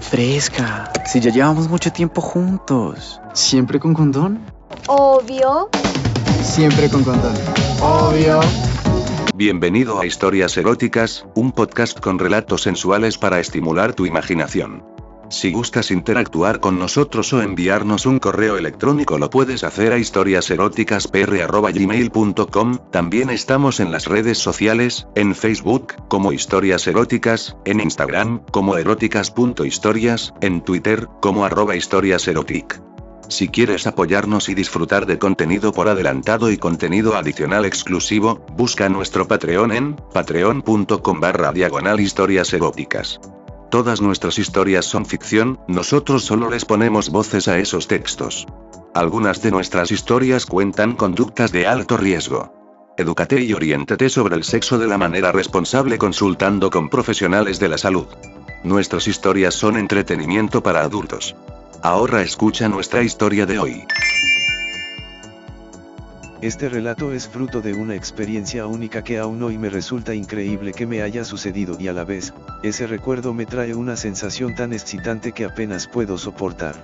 Fresca, si ya llevamos mucho tiempo juntos. ¿Siempre con condón? Obvio. Siempre con condón. Obvio. Bienvenido a Historias Eróticas, un podcast con relatos sensuales para estimular tu imaginación. Si gustas interactuar con nosotros o enviarnos un correo electrónico lo puedes hacer a historiaseroticaspr.gmail.com, también estamos en las redes sociales, en Facebook, como Historias Eróticas, en Instagram, como eróticas.historias, en Twitter, como arroba historiaserotic. Si quieres apoyarnos y disfrutar de contenido por adelantado y contenido adicional exclusivo, busca nuestro Patreon en patreon.com barra diagonal eróticas. Todas nuestras historias son ficción, nosotros solo les ponemos voces a esos textos. Algunas de nuestras historias cuentan conductas de alto riesgo. Edúcate y oriéntate sobre el sexo de la manera responsable consultando con profesionales de la salud. Nuestras historias son entretenimiento para adultos. Ahora escucha nuestra historia de hoy. Este relato es fruto de una experiencia única que aún hoy me resulta increíble que me haya sucedido y a la vez, ese recuerdo me trae una sensación tan excitante que apenas puedo soportar.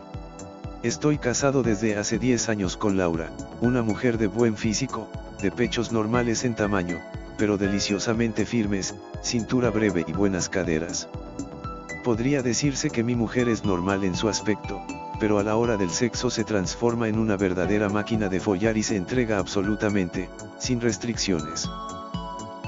Estoy casado desde hace 10 años con Laura, una mujer de buen físico, de pechos normales en tamaño, pero deliciosamente firmes, cintura breve y buenas caderas. Podría decirse que mi mujer es normal en su aspecto, pero a la hora del sexo se transforma en una verdadera máquina de follar y se entrega absolutamente, sin restricciones.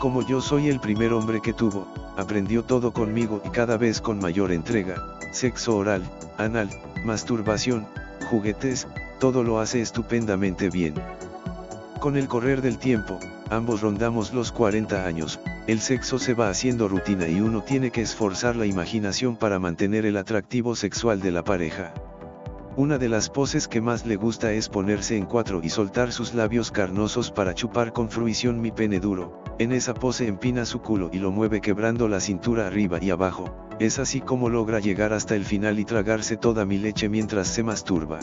Como yo soy el primer hombre que tuvo, aprendió todo conmigo y cada vez con mayor entrega, sexo oral, anal, masturbación, juguetes, todo lo hace estupendamente bien. Con el correr del tiempo, ambos rondamos los 40 años, el sexo se va haciendo rutina y uno tiene que esforzar la imaginación para mantener el atractivo sexual de la pareja. Una de las poses que más le gusta es ponerse en cuatro y soltar sus labios carnosos para chupar con fruición mi pene duro, en esa pose empina su culo y lo mueve quebrando la cintura arriba y abajo, es así como logra llegar hasta el final y tragarse toda mi leche mientras se masturba.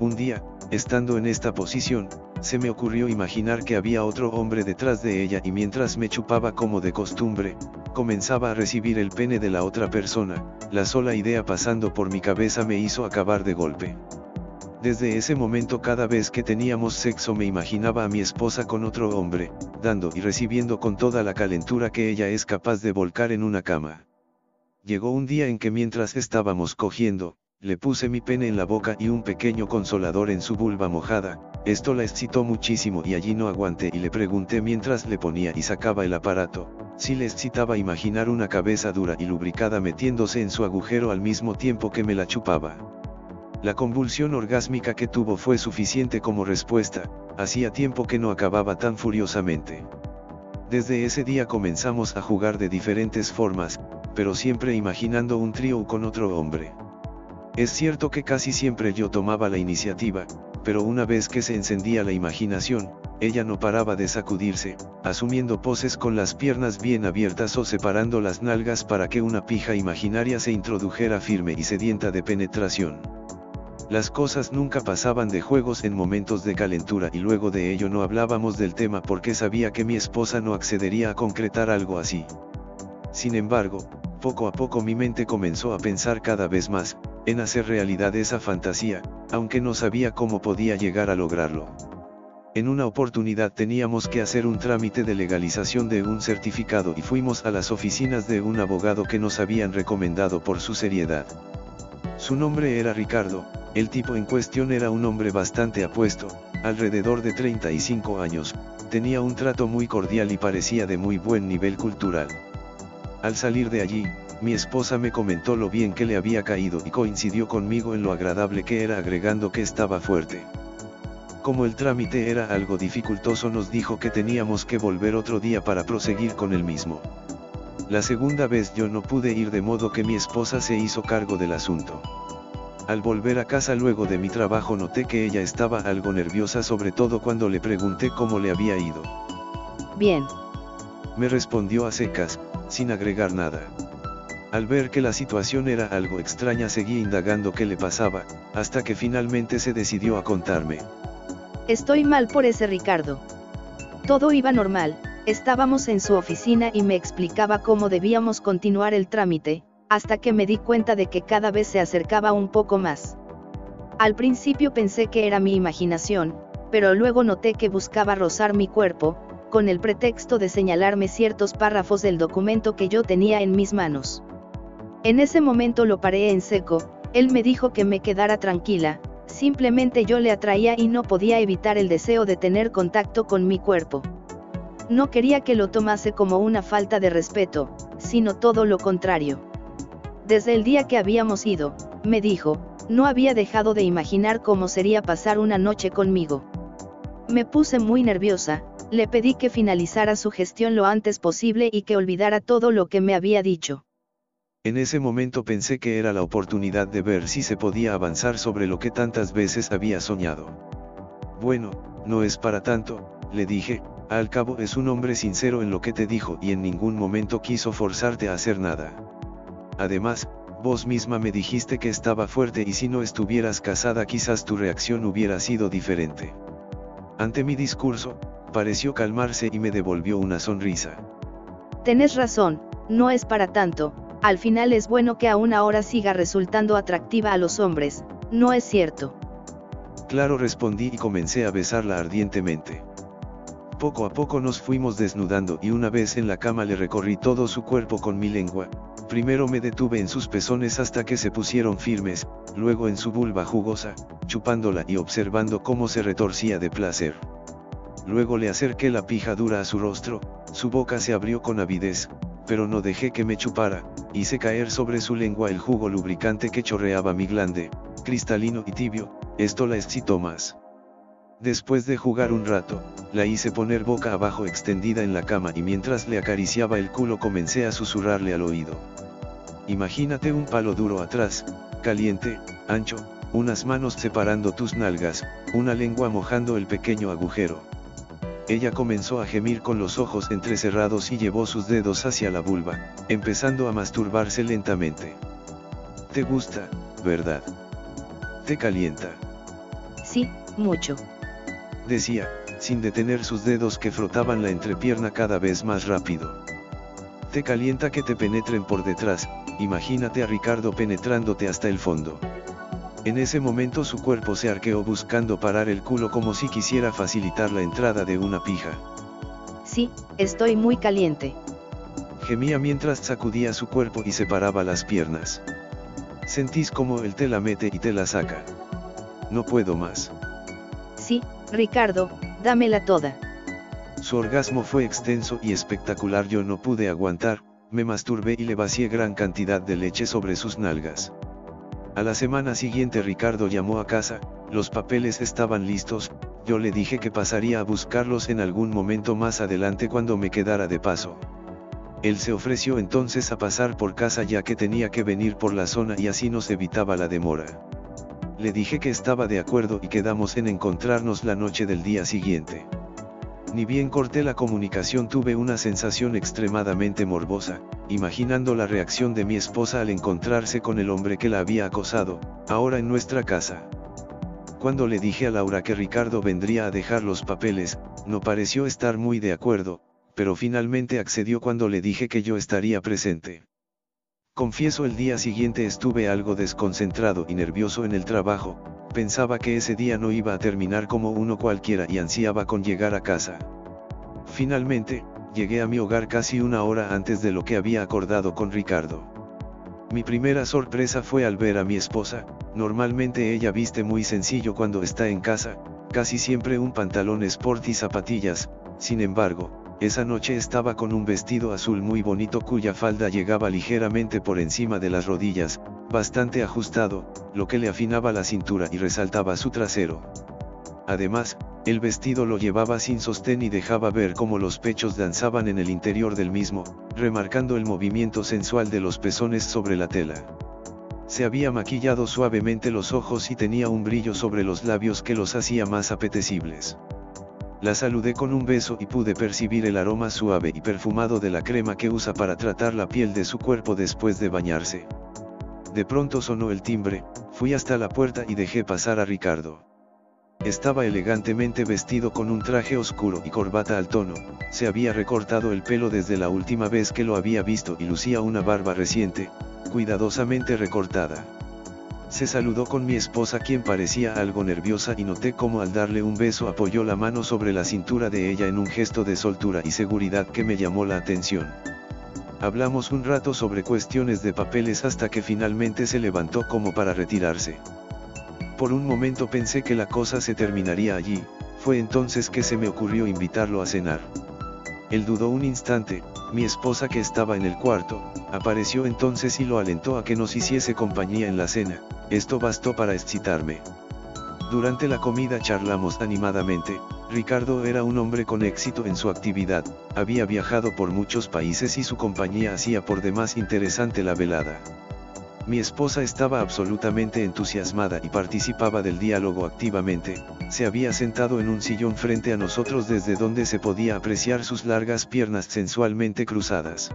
Un día, estando en esta posición, se me ocurrió imaginar que había otro hombre detrás de ella y mientras me chupaba como de costumbre, comenzaba a recibir el pene de la otra persona, la sola idea pasando por mi cabeza me hizo acabar de golpe. Desde ese momento cada vez que teníamos sexo me imaginaba a mi esposa con otro hombre, dando y recibiendo con toda la calentura que ella es capaz de volcar en una cama. Llegó un día en que mientras estábamos cogiendo, le puse mi pene en la boca y un pequeño consolador en su vulva mojada, esto la excitó muchísimo y allí no aguanté y le pregunté mientras le ponía y sacaba el aparato, si le excitaba imaginar una cabeza dura y lubricada metiéndose en su agujero al mismo tiempo que me la chupaba. La convulsión orgásmica que tuvo fue suficiente como respuesta, hacía tiempo que no acababa tan furiosamente. Desde ese día comenzamos a jugar de diferentes formas, pero siempre imaginando un trío con otro hombre. Es cierto que casi siempre yo tomaba la iniciativa, pero una vez que se encendía la imaginación, ella no paraba de sacudirse, asumiendo poses con las piernas bien abiertas o separando las nalgas para que una pija imaginaria se introdujera firme y sedienta de penetración. Las cosas nunca pasaban de juegos en momentos de calentura y luego de ello no hablábamos del tema porque sabía que mi esposa no accedería a concretar algo así. Sin embargo, poco a poco mi mente comenzó a pensar cada vez más, en hacer realidad esa fantasía, aunque no sabía cómo podía llegar a lograrlo. En una oportunidad teníamos que hacer un trámite de legalización de un certificado y fuimos a las oficinas de un abogado que nos habían recomendado por su seriedad. Su nombre era Ricardo, el tipo en cuestión era un hombre bastante apuesto, alrededor de 35 años, tenía un trato muy cordial y parecía de muy buen nivel cultural. Al salir de allí, mi esposa me comentó lo bien que le había caído y coincidió conmigo en lo agradable que era agregando que estaba fuerte. Como el trámite era algo dificultoso nos dijo que teníamos que volver otro día para proseguir con el mismo. La segunda vez yo no pude ir de modo que mi esposa se hizo cargo del asunto. Al volver a casa luego de mi trabajo noté que ella estaba algo nerviosa sobre todo cuando le pregunté cómo le había ido. Bien. Me respondió a secas, sin agregar nada. Al ver que la situación era algo extraña seguí indagando qué le pasaba, hasta que finalmente se decidió a contarme. Estoy mal por ese Ricardo. Todo iba normal, estábamos en su oficina y me explicaba cómo debíamos continuar el trámite, hasta que me di cuenta de que cada vez se acercaba un poco más. Al principio pensé que era mi imaginación, pero luego noté que buscaba rozar mi cuerpo, con el pretexto de señalarme ciertos párrafos del documento que yo tenía en mis manos. En ese momento lo paré en seco, él me dijo que me quedara tranquila, simplemente yo le atraía y no podía evitar el deseo de tener contacto con mi cuerpo. No quería que lo tomase como una falta de respeto, sino todo lo contrario. Desde el día que habíamos ido, me dijo, no había dejado de imaginar cómo sería pasar una noche conmigo. Me puse muy nerviosa, le pedí que finalizara su gestión lo antes posible y que olvidara todo lo que me había dicho. En ese momento pensé que era la oportunidad de ver si se podía avanzar sobre lo que tantas veces había soñado. Bueno, no es para tanto, le dije, al cabo es un hombre sincero en lo que te dijo y en ningún momento quiso forzarte a hacer nada. Además, vos misma me dijiste que estaba fuerte y si no estuvieras casada quizás tu reacción hubiera sido diferente. Ante mi discurso, pareció calmarse y me devolvió una sonrisa. Tenés razón, no es para tanto, al final es bueno que aún ahora siga resultando atractiva a los hombres, ¿no es cierto? Claro respondí y comencé a besarla ardientemente. Poco a poco nos fuimos desnudando y una vez en la cama le recorrí todo su cuerpo con mi lengua, primero me detuve en sus pezones hasta que se pusieron firmes, luego en su vulva jugosa, chupándola y observando cómo se retorcía de placer. Luego le acerqué la pija dura a su rostro, su boca se abrió con avidez, pero no dejé que me chupara, hice caer sobre su lengua el jugo lubricante que chorreaba mi glande, cristalino y tibio, esto la excitó más. Después de jugar un rato, la hice poner boca abajo extendida en la cama y mientras le acariciaba el culo comencé a susurrarle al oído. Imagínate un palo duro atrás, caliente, ancho, unas manos separando tus nalgas, una lengua mojando el pequeño agujero. Ella comenzó a gemir con los ojos entrecerrados y llevó sus dedos hacia la vulva, empezando a masturbarse lentamente. ¿Te gusta, verdad? ¿Te calienta? Sí, mucho. Decía, sin detener sus dedos que frotaban la entrepierna cada vez más rápido. Te calienta que te penetren por detrás, imagínate a Ricardo penetrándote hasta el fondo. En ese momento su cuerpo se arqueó buscando parar el culo como si quisiera facilitar la entrada de una pija. Sí, estoy muy caliente. Gemía mientras sacudía su cuerpo y separaba las piernas. Sentís como él te la mete y te la saca. No puedo más. Sí, Ricardo, dámela toda. Su orgasmo fue extenso y espectacular yo no pude aguantar, me masturbé y le vacié gran cantidad de leche sobre sus nalgas. A la semana siguiente Ricardo llamó a casa, los papeles estaban listos, yo le dije que pasaría a buscarlos en algún momento más adelante cuando me quedara de paso. Él se ofreció entonces a pasar por casa ya que tenía que venir por la zona y así nos evitaba la demora. Le dije que estaba de acuerdo y quedamos en encontrarnos la noche del día siguiente. Ni bien corté la comunicación tuve una sensación extremadamente morbosa, imaginando la reacción de mi esposa al encontrarse con el hombre que la había acosado, ahora en nuestra casa. Cuando le dije a Laura que Ricardo vendría a dejar los papeles, no pareció estar muy de acuerdo, pero finalmente accedió cuando le dije que yo estaría presente. Confieso el día siguiente estuve algo desconcentrado y nervioso en el trabajo, pensaba que ese día no iba a terminar como uno cualquiera y ansiaba con llegar a casa. Finalmente, llegué a mi hogar casi una hora antes de lo que había acordado con Ricardo. Mi primera sorpresa fue al ver a mi esposa, normalmente ella viste muy sencillo cuando está en casa, casi siempre un pantalón sport y zapatillas, sin embargo, esa noche estaba con un vestido azul muy bonito cuya falda llegaba ligeramente por encima de las rodillas, bastante ajustado, lo que le afinaba la cintura y resaltaba su trasero. Además, el vestido lo llevaba sin sostén y dejaba ver cómo los pechos danzaban en el interior del mismo, remarcando el movimiento sensual de los pezones sobre la tela. Se había maquillado suavemente los ojos y tenía un brillo sobre los labios que los hacía más apetecibles. La saludé con un beso y pude percibir el aroma suave y perfumado de la crema que usa para tratar la piel de su cuerpo después de bañarse. De pronto sonó el timbre, fui hasta la puerta y dejé pasar a Ricardo. Estaba elegantemente vestido con un traje oscuro y corbata al tono, se había recortado el pelo desde la última vez que lo había visto y lucía una barba reciente, cuidadosamente recortada. Se saludó con mi esposa quien parecía algo nerviosa y noté cómo al darle un beso apoyó la mano sobre la cintura de ella en un gesto de soltura y seguridad que me llamó la atención. Hablamos un rato sobre cuestiones de papeles hasta que finalmente se levantó como para retirarse. Por un momento pensé que la cosa se terminaría allí, fue entonces que se me ocurrió invitarlo a cenar. Él dudó un instante, mi esposa que estaba en el cuarto, apareció entonces y lo alentó a que nos hiciese compañía en la cena, esto bastó para excitarme. Durante la comida charlamos animadamente, Ricardo era un hombre con éxito en su actividad, había viajado por muchos países y su compañía hacía por demás interesante la velada. Mi esposa estaba absolutamente entusiasmada y participaba del diálogo activamente, se había sentado en un sillón frente a nosotros desde donde se podía apreciar sus largas piernas sensualmente cruzadas.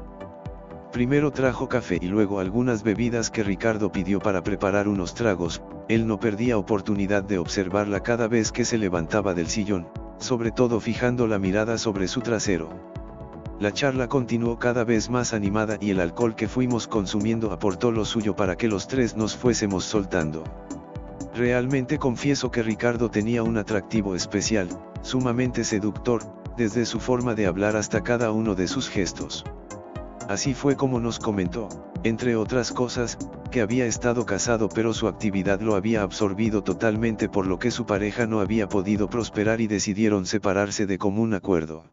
Primero trajo café y luego algunas bebidas que Ricardo pidió para preparar unos tragos, él no perdía oportunidad de observarla cada vez que se levantaba del sillón, sobre todo fijando la mirada sobre su trasero. La charla continuó cada vez más animada y el alcohol que fuimos consumiendo aportó lo suyo para que los tres nos fuésemos soltando. Realmente confieso que Ricardo tenía un atractivo especial, sumamente seductor, desde su forma de hablar hasta cada uno de sus gestos. Así fue como nos comentó, entre otras cosas, que había estado casado pero su actividad lo había absorbido totalmente por lo que su pareja no había podido prosperar y decidieron separarse de común acuerdo.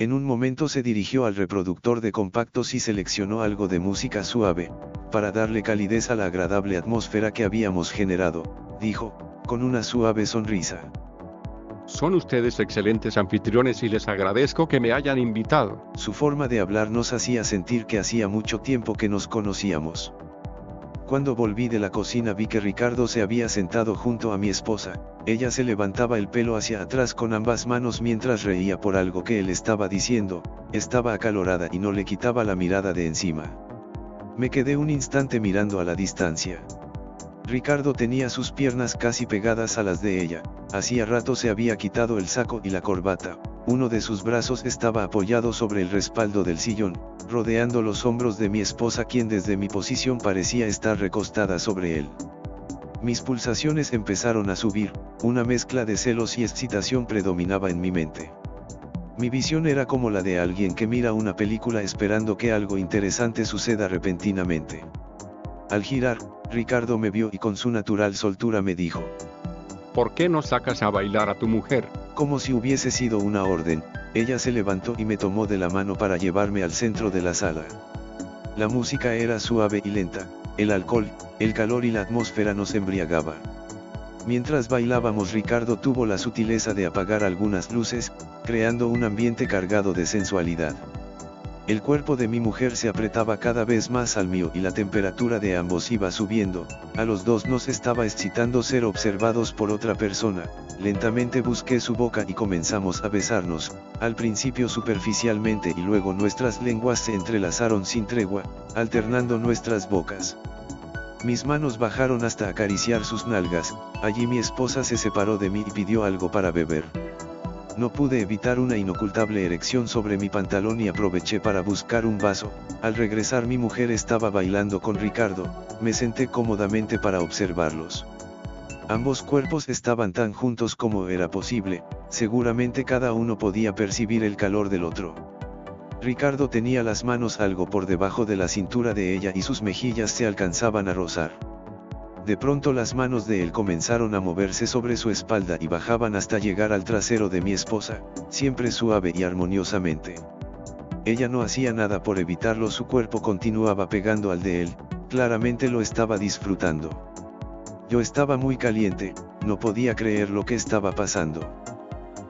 En un momento se dirigió al reproductor de compactos y seleccionó algo de música suave, para darle calidez a la agradable atmósfera que habíamos generado, dijo, con una suave sonrisa. Son ustedes excelentes anfitriones y les agradezco que me hayan invitado. Su forma de hablar nos hacía sentir que hacía mucho tiempo que nos conocíamos. Cuando volví de la cocina vi que Ricardo se había sentado junto a mi esposa, ella se levantaba el pelo hacia atrás con ambas manos mientras reía por algo que él estaba diciendo, estaba acalorada y no le quitaba la mirada de encima. Me quedé un instante mirando a la distancia. Ricardo tenía sus piernas casi pegadas a las de ella, hacía rato se había quitado el saco y la corbata, uno de sus brazos estaba apoyado sobre el respaldo del sillón, rodeando los hombros de mi esposa quien desde mi posición parecía estar recostada sobre él. Mis pulsaciones empezaron a subir, una mezcla de celos y excitación predominaba en mi mente. Mi visión era como la de alguien que mira una película esperando que algo interesante suceda repentinamente. Al girar, Ricardo me vio y con su natural soltura me dijo. ¿Por qué no sacas a bailar a tu mujer? Como si hubiese sido una orden, ella se levantó y me tomó de la mano para llevarme al centro de la sala. La música era suave y lenta, el alcohol, el calor y la atmósfera nos embriagaba. Mientras bailábamos Ricardo tuvo la sutileza de apagar algunas luces, creando un ambiente cargado de sensualidad. El cuerpo de mi mujer se apretaba cada vez más al mío y la temperatura de ambos iba subiendo, a los dos nos estaba excitando ser observados por otra persona, lentamente busqué su boca y comenzamos a besarnos, al principio superficialmente y luego nuestras lenguas se entrelazaron sin tregua, alternando nuestras bocas. Mis manos bajaron hasta acariciar sus nalgas, allí mi esposa se separó de mí y pidió algo para beber. No pude evitar una inocultable erección sobre mi pantalón y aproveché para buscar un vaso, al regresar mi mujer estaba bailando con Ricardo, me senté cómodamente para observarlos. Ambos cuerpos estaban tan juntos como era posible, seguramente cada uno podía percibir el calor del otro. Ricardo tenía las manos algo por debajo de la cintura de ella y sus mejillas se alcanzaban a rozar. De pronto las manos de él comenzaron a moverse sobre su espalda y bajaban hasta llegar al trasero de mi esposa, siempre suave y armoniosamente. Ella no hacía nada por evitarlo, su cuerpo continuaba pegando al de él, claramente lo estaba disfrutando. Yo estaba muy caliente, no podía creer lo que estaba pasando.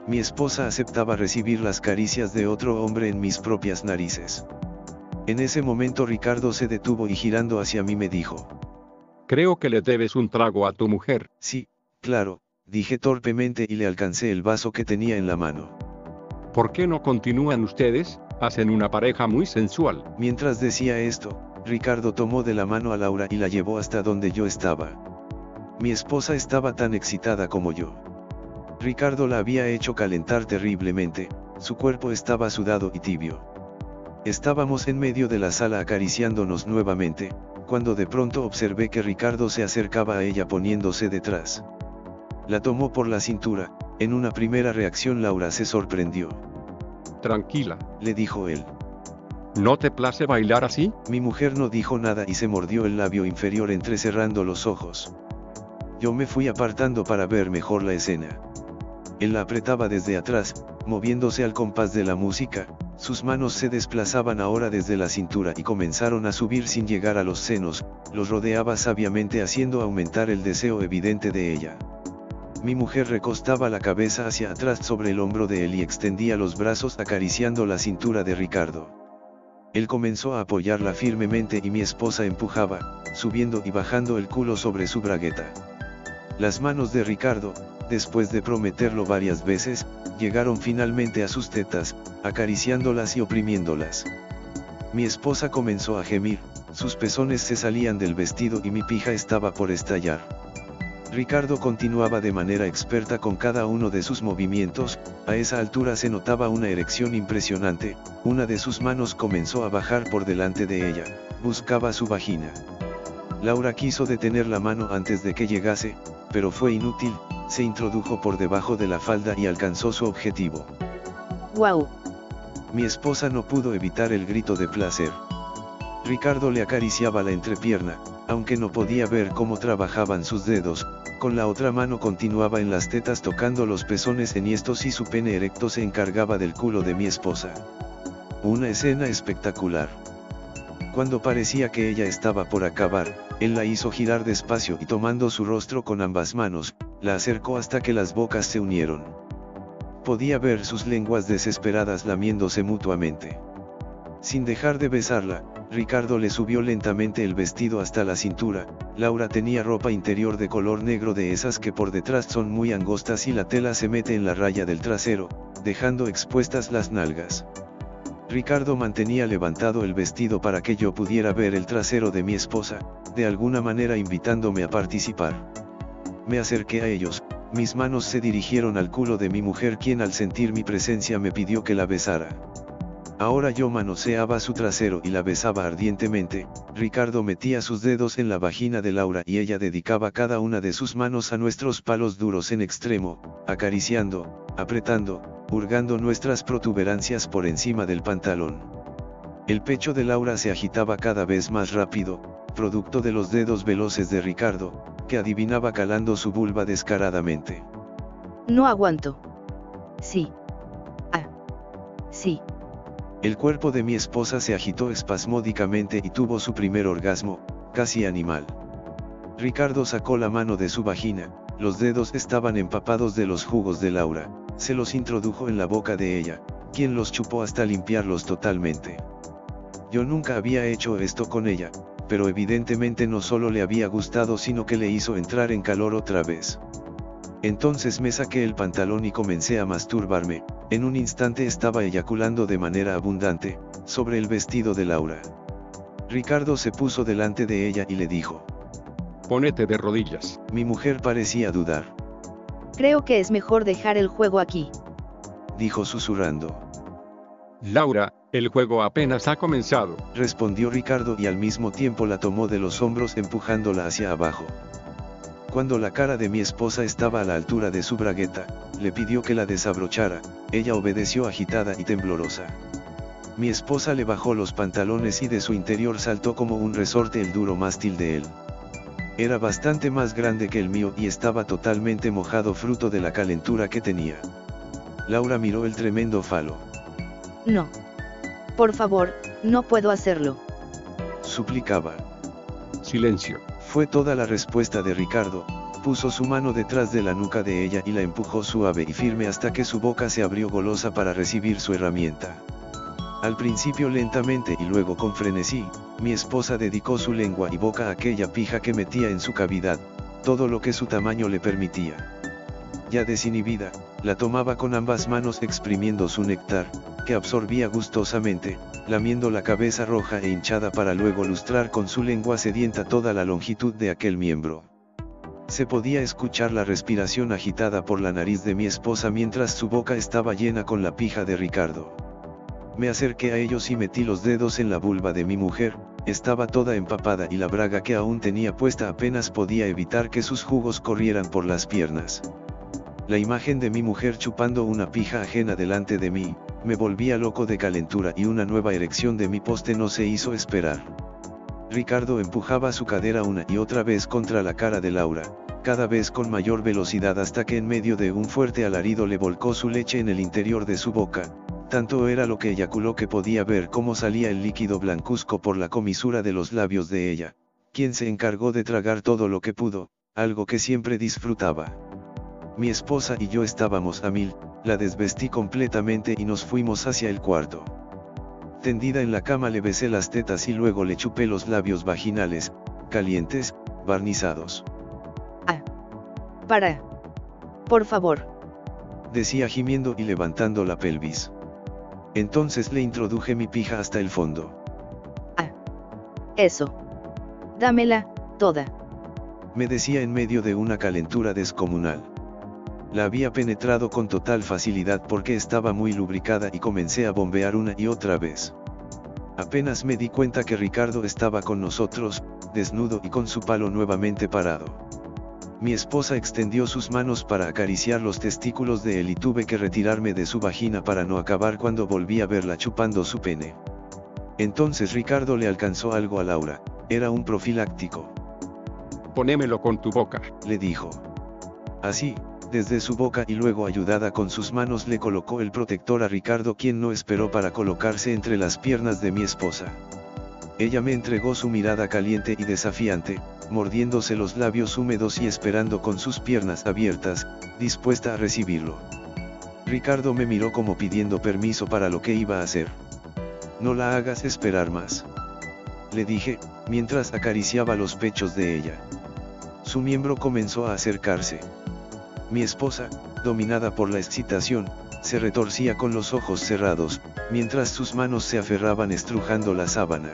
Mi esposa aceptaba recibir las caricias de otro hombre en mis propias narices. En ese momento Ricardo se detuvo y girando hacia mí me dijo, Creo que le debes un trago a tu mujer. Sí, claro, dije torpemente y le alcancé el vaso que tenía en la mano. ¿Por qué no continúan ustedes? Hacen una pareja muy sensual. Mientras decía esto, Ricardo tomó de la mano a Laura y la llevó hasta donde yo estaba. Mi esposa estaba tan excitada como yo. Ricardo la había hecho calentar terriblemente, su cuerpo estaba sudado y tibio. Estábamos en medio de la sala acariciándonos nuevamente, cuando de pronto observé que Ricardo se acercaba a ella poniéndose detrás. La tomó por la cintura, en una primera reacción Laura se sorprendió. Tranquila, Le dijo él. ¿no te place bailar así? Mi mujer no dijo nada y se mordió el labio inferior entrecerrando los ojos. Yo me fui apartando para ver mejor la escena. Él la apretaba desde atrás, moviéndose al compás de la música, sus manos se desplazaban ahora desde la cintura y comenzaron a subir sin llegar a los senos, los rodeaba sabiamente haciendo aumentar el deseo evidente de ella. Mi mujer recostaba la cabeza hacia atrás sobre el hombro de él y extendía los brazos acariciando la cintura de Ricardo. Él comenzó a apoyarla firmemente y mi esposa empujaba, subiendo y bajando el culo sobre su bragueta. Las manos de Ricardo, después de prometerlo varias veces, llegaron finalmente a sus tetas, acariciándolas y oprimiéndolas. Mi esposa comenzó a gemir, sus pezones se salían del vestido y mi pija estaba por estallar. Ricardo continuaba de manera experta con cada uno de sus movimientos, a esa altura se notaba una erección impresionante, una de sus manos comenzó a bajar por delante de ella, buscaba su vagina. Laura quiso detener la mano antes de que llegase, pero fue inútil, se introdujo por debajo de la falda y alcanzó su objetivo. ¡Wow! Mi esposa no pudo evitar el grito de placer. Ricardo le acariciaba la entrepierna, aunque no podía ver cómo trabajaban sus dedos, con la otra mano continuaba en las tetas tocando los pezones enhiestos y su pene erecto se encargaba del culo de mi esposa. Una escena espectacular. Cuando parecía que ella estaba por acabar, él la hizo girar despacio y tomando su rostro con ambas manos, la acercó hasta que las bocas se unieron. Podía ver sus lenguas desesperadas lamiéndose mutuamente. Sin dejar de besarla, Ricardo le subió lentamente el vestido hasta la cintura, Laura tenía ropa interior de color negro de esas que por detrás son muy angostas y la tela se mete en la raya del trasero, dejando expuestas las nalgas. Ricardo mantenía levantado el vestido para que yo pudiera ver el trasero de mi esposa, de alguna manera invitándome a participar. Me acerqué a ellos, mis manos se dirigieron al culo de mi mujer quien al sentir mi presencia me pidió que la besara. Ahora yo manoseaba su trasero y la besaba ardientemente, Ricardo metía sus dedos en la vagina de Laura y ella dedicaba cada una de sus manos a nuestros palos duros en extremo, acariciando, apretando, hurgando nuestras protuberancias por encima del pantalón. El pecho de Laura se agitaba cada vez más rápido, producto de los dedos veloces de Ricardo, que adivinaba calando su vulva descaradamente. No aguanto. Sí. Ah. Sí. El cuerpo de mi esposa se agitó espasmódicamente y tuvo su primer orgasmo, casi animal. Ricardo sacó la mano de su vagina, los dedos estaban empapados de los jugos de Laura, se los introdujo en la boca de ella, quien los chupó hasta limpiarlos totalmente. Yo nunca había hecho esto con ella, pero evidentemente no solo le había gustado sino que le hizo entrar en calor otra vez. Entonces me saqué el pantalón y comencé a masturbarme, en un instante estaba eyaculando de manera abundante, sobre el vestido de Laura. Ricardo se puso delante de ella y le dijo. Ponete de rodillas. Mi mujer parecía dudar. Creo que es mejor dejar el juego aquí. Dijo susurrando. Laura, el juego apenas ha comenzado. Respondió Ricardo y al mismo tiempo la tomó de los hombros empujándola hacia abajo. Cuando la cara de mi esposa estaba a la altura de su bragueta, le pidió que la desabrochara, ella obedeció agitada y temblorosa. Mi esposa le bajó los pantalones y de su interior saltó como un resorte el duro mástil de él. Era bastante más grande que el mío y estaba totalmente mojado fruto de la calentura que tenía. Laura miró el tremendo falo. No. Por favor, no puedo hacerlo. Suplicaba. Silencio. Fue toda la respuesta de Ricardo, puso su mano detrás de la nuca de ella y la empujó suave y firme hasta que su boca se abrió golosa para recibir su herramienta. Al principio lentamente y luego con frenesí, mi esposa dedicó su lengua y boca a aquella pija que metía en su cavidad, todo lo que su tamaño le permitía. Ya desinhibida, la tomaba con ambas manos exprimiendo su néctar, que absorbía gustosamente, lamiendo la cabeza roja e hinchada para luego lustrar con su lengua sedienta toda la longitud de aquel miembro. Se podía escuchar la respiración agitada por la nariz de mi esposa mientras su boca estaba llena con la pija de Ricardo. Me acerqué a ellos y metí los dedos en la vulva de mi mujer, estaba toda empapada y la braga que aún tenía puesta apenas podía evitar que sus jugos corrieran por las piernas. La imagen de mi mujer chupando una pija ajena delante de mí, me volvía loco de calentura y una nueva erección de mi poste no se hizo esperar. Ricardo empujaba su cadera una y otra vez contra la cara de Laura, cada vez con mayor velocidad hasta que en medio de un fuerte alarido le volcó su leche en el interior de su boca, tanto era lo que eyaculó que podía ver cómo salía el líquido blancuzco por la comisura de los labios de ella, quien se encargó de tragar todo lo que pudo, algo que siempre disfrutaba. Mi esposa y yo estábamos a mil, la desvestí completamente y nos fuimos hacia el cuarto. Tendida en la cama le besé las tetas y luego le chupé los labios vaginales, calientes, barnizados. Ah. Para. Por favor. Decía gimiendo y levantando la pelvis. Entonces le introduje mi pija hasta el fondo. Ah. Eso. Dámela, toda. Me decía en medio de una calentura descomunal. La había penetrado con total facilidad porque estaba muy lubricada y comencé a bombear una y otra vez. Apenas me di cuenta que Ricardo estaba con nosotros, desnudo y con su palo nuevamente parado. Mi esposa extendió sus manos para acariciar los testículos de él y tuve que retirarme de su vagina para no acabar cuando volví a verla chupando su pene. Entonces Ricardo le alcanzó algo a Laura, era un profiláctico. Ponémelo con tu boca, le dijo. Así, desde su boca y luego ayudada con sus manos le colocó el protector a Ricardo quien no esperó para colocarse entre las piernas de mi esposa. Ella me entregó su mirada caliente y desafiante, mordiéndose los labios húmedos y esperando con sus piernas abiertas, dispuesta a recibirlo. Ricardo me miró como pidiendo permiso para lo que iba a hacer. No la hagas esperar más. Le dije, mientras acariciaba los pechos de ella. Su miembro comenzó a acercarse. Mi esposa, dominada por la excitación, se retorcía con los ojos cerrados, mientras sus manos se aferraban estrujando la sábana.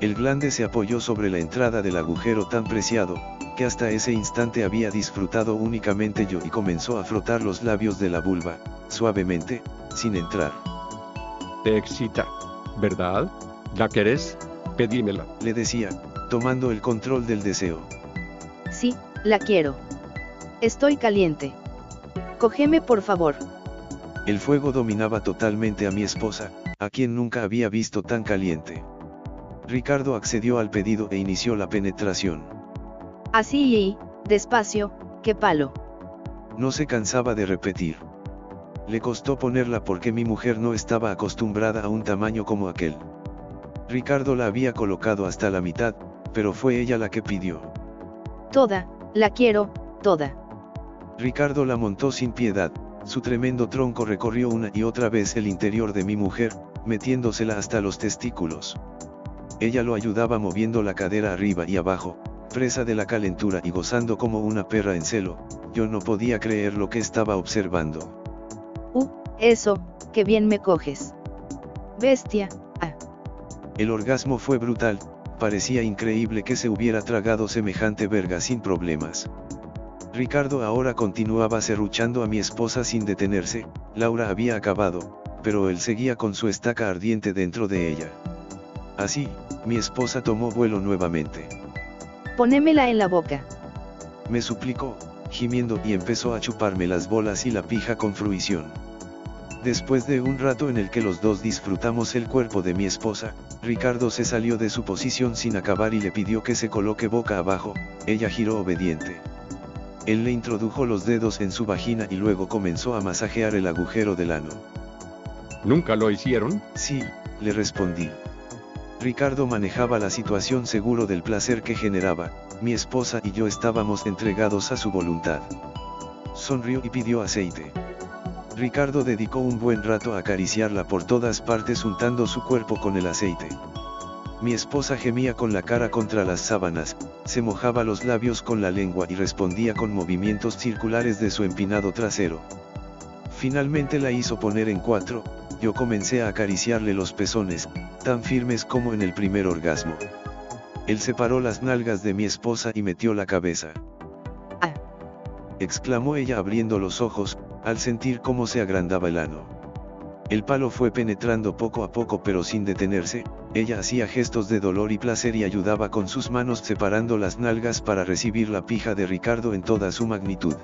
El glande se apoyó sobre la entrada del agujero tan preciado, que hasta ese instante había disfrutado únicamente yo y comenzó a frotar los labios de la vulva, suavemente, sin entrar. Te excita, ¿verdad? ¿La querés? Pedímela. Le decía, tomando el control del deseo. Sí, la quiero. Estoy caliente. Cógeme por favor. El fuego dominaba totalmente a mi esposa, a quien nunca había visto tan caliente. Ricardo accedió al pedido e inició la penetración. Así y, despacio, qué palo. No se cansaba de repetir. Le costó ponerla porque mi mujer no estaba acostumbrada a un tamaño como aquel. Ricardo la había colocado hasta la mitad, pero fue ella la que pidió. Toda, la quiero, toda. Ricardo la montó sin piedad, su tremendo tronco recorrió una y otra vez el interior de mi mujer, metiéndosela hasta los testículos. Ella lo ayudaba moviendo la cadera arriba y abajo, presa de la calentura y gozando como una perra en celo, yo no podía creer lo que estaba observando. Uh, eso, qué bien me coges. Bestia, ah. El orgasmo fue brutal, parecía increíble que se hubiera tragado semejante verga sin problemas. Ricardo ahora continuaba serruchando a mi esposa sin detenerse, Laura había acabado, pero él seguía con su estaca ardiente dentro de ella. Así, mi esposa tomó vuelo nuevamente. Ponémela en la boca. Me suplicó, gimiendo y empezó a chuparme las bolas y la pija con fruición. Después de un rato en el que los dos disfrutamos el cuerpo de mi esposa, Ricardo se salió de su posición sin acabar y le pidió que se coloque boca abajo, ella giró obediente. Él le introdujo los dedos en su vagina y luego comenzó a masajear el agujero del ano. ¿Nunca lo hicieron? Sí, le respondí. Ricardo manejaba la situación seguro del placer que generaba, mi esposa y yo estábamos entregados a su voluntad. Sonrió y pidió aceite. Ricardo dedicó un buen rato a acariciarla por todas partes untando su cuerpo con el aceite. Mi esposa gemía con la cara contra las sábanas, se mojaba los labios con la lengua y respondía con movimientos circulares de su empinado trasero. Finalmente la hizo poner en cuatro, yo comencé a acariciarle los pezones, tan firmes como en el primer orgasmo. Él separó las nalgas de mi esposa y metió la cabeza. exclamó ella abriendo los ojos, al sentir cómo se agrandaba el ano. El palo fue penetrando poco a poco pero sin detenerse, ella hacía gestos de dolor y placer y ayudaba con sus manos separando las nalgas para recibir la pija de Ricardo en toda su magnitud.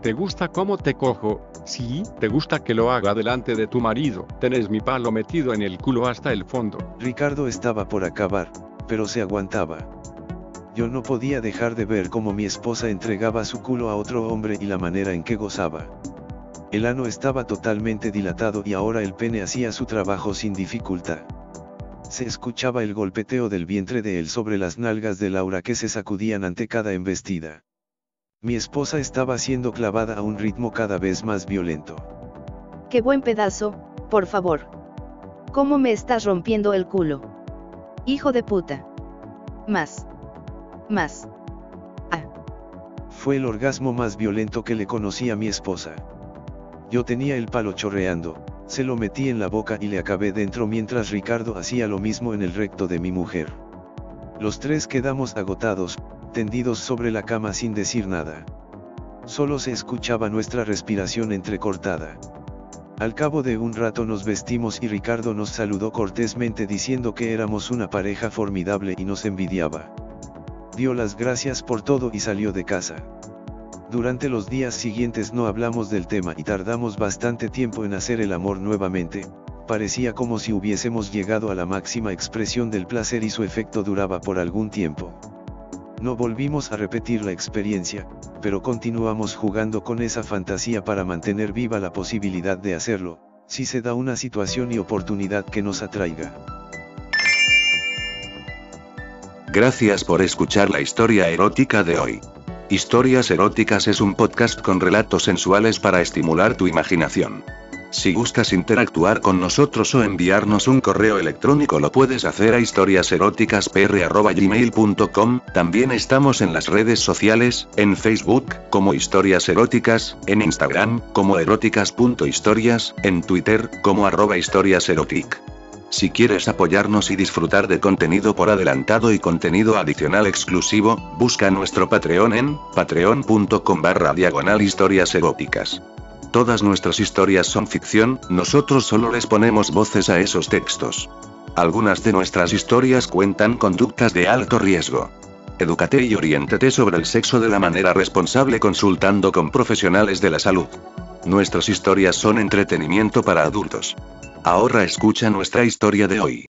¿Te gusta cómo te cojo? Sí, ¿te gusta que lo haga delante de tu marido? Tenés mi palo metido en el culo hasta el fondo. Ricardo estaba por acabar, pero se aguantaba. Yo no podía dejar de ver cómo mi esposa entregaba su culo a otro hombre y la manera en que gozaba. El ano estaba totalmente dilatado y ahora el pene hacía su trabajo sin dificultad. Se escuchaba el golpeteo del vientre de él sobre las nalgas de Laura que se sacudían ante cada embestida. Mi esposa estaba siendo clavada a un ritmo cada vez más violento. Qué buen pedazo, por favor. ¿Cómo me estás rompiendo el culo? Hijo de puta. Más. Más. Ah. Fue el orgasmo más violento que le conocí a mi esposa. Yo tenía el palo chorreando, se lo metí en la boca y le acabé dentro mientras Ricardo hacía lo mismo en el recto de mi mujer. Los tres quedamos agotados, tendidos sobre la cama sin decir nada. Solo se escuchaba nuestra respiración entrecortada. Al cabo de un rato nos vestimos y Ricardo nos saludó cortésmente diciendo que éramos una pareja formidable y nos envidiaba. Dio las gracias por todo y salió de casa. Durante los días siguientes no hablamos del tema y tardamos bastante tiempo en hacer el amor nuevamente, parecía como si hubiésemos llegado a la máxima expresión del placer y su efecto duraba por algún tiempo. No volvimos a repetir la experiencia, pero continuamos jugando con esa fantasía para mantener viva la posibilidad de hacerlo, si se da una situación y oportunidad que nos atraiga. Gracias por escuchar la historia erótica de hoy. Historias Eróticas es un podcast con relatos sensuales para estimular tu imaginación. Si gustas interactuar con nosotros o enviarnos un correo electrónico lo puedes hacer a historiaseroticaspr.gmail.com, también estamos en las redes sociales, en Facebook, como Historias Eróticas, en Instagram, como eróticas.historias, en Twitter, como arroba historiaserotic. Si quieres apoyarnos y disfrutar de contenido por adelantado y contenido adicional exclusivo, busca nuestro Patreon en patreon.com barra diagonal historias eróticas. Todas nuestras historias son ficción, nosotros solo les ponemos voces a esos textos. Algunas de nuestras historias cuentan conductas de alto riesgo. Edúcate y oriéntate sobre el sexo de la manera responsable consultando con profesionales de la salud. Nuestras historias son entretenimiento para adultos. Ahora escucha nuestra historia de hoy.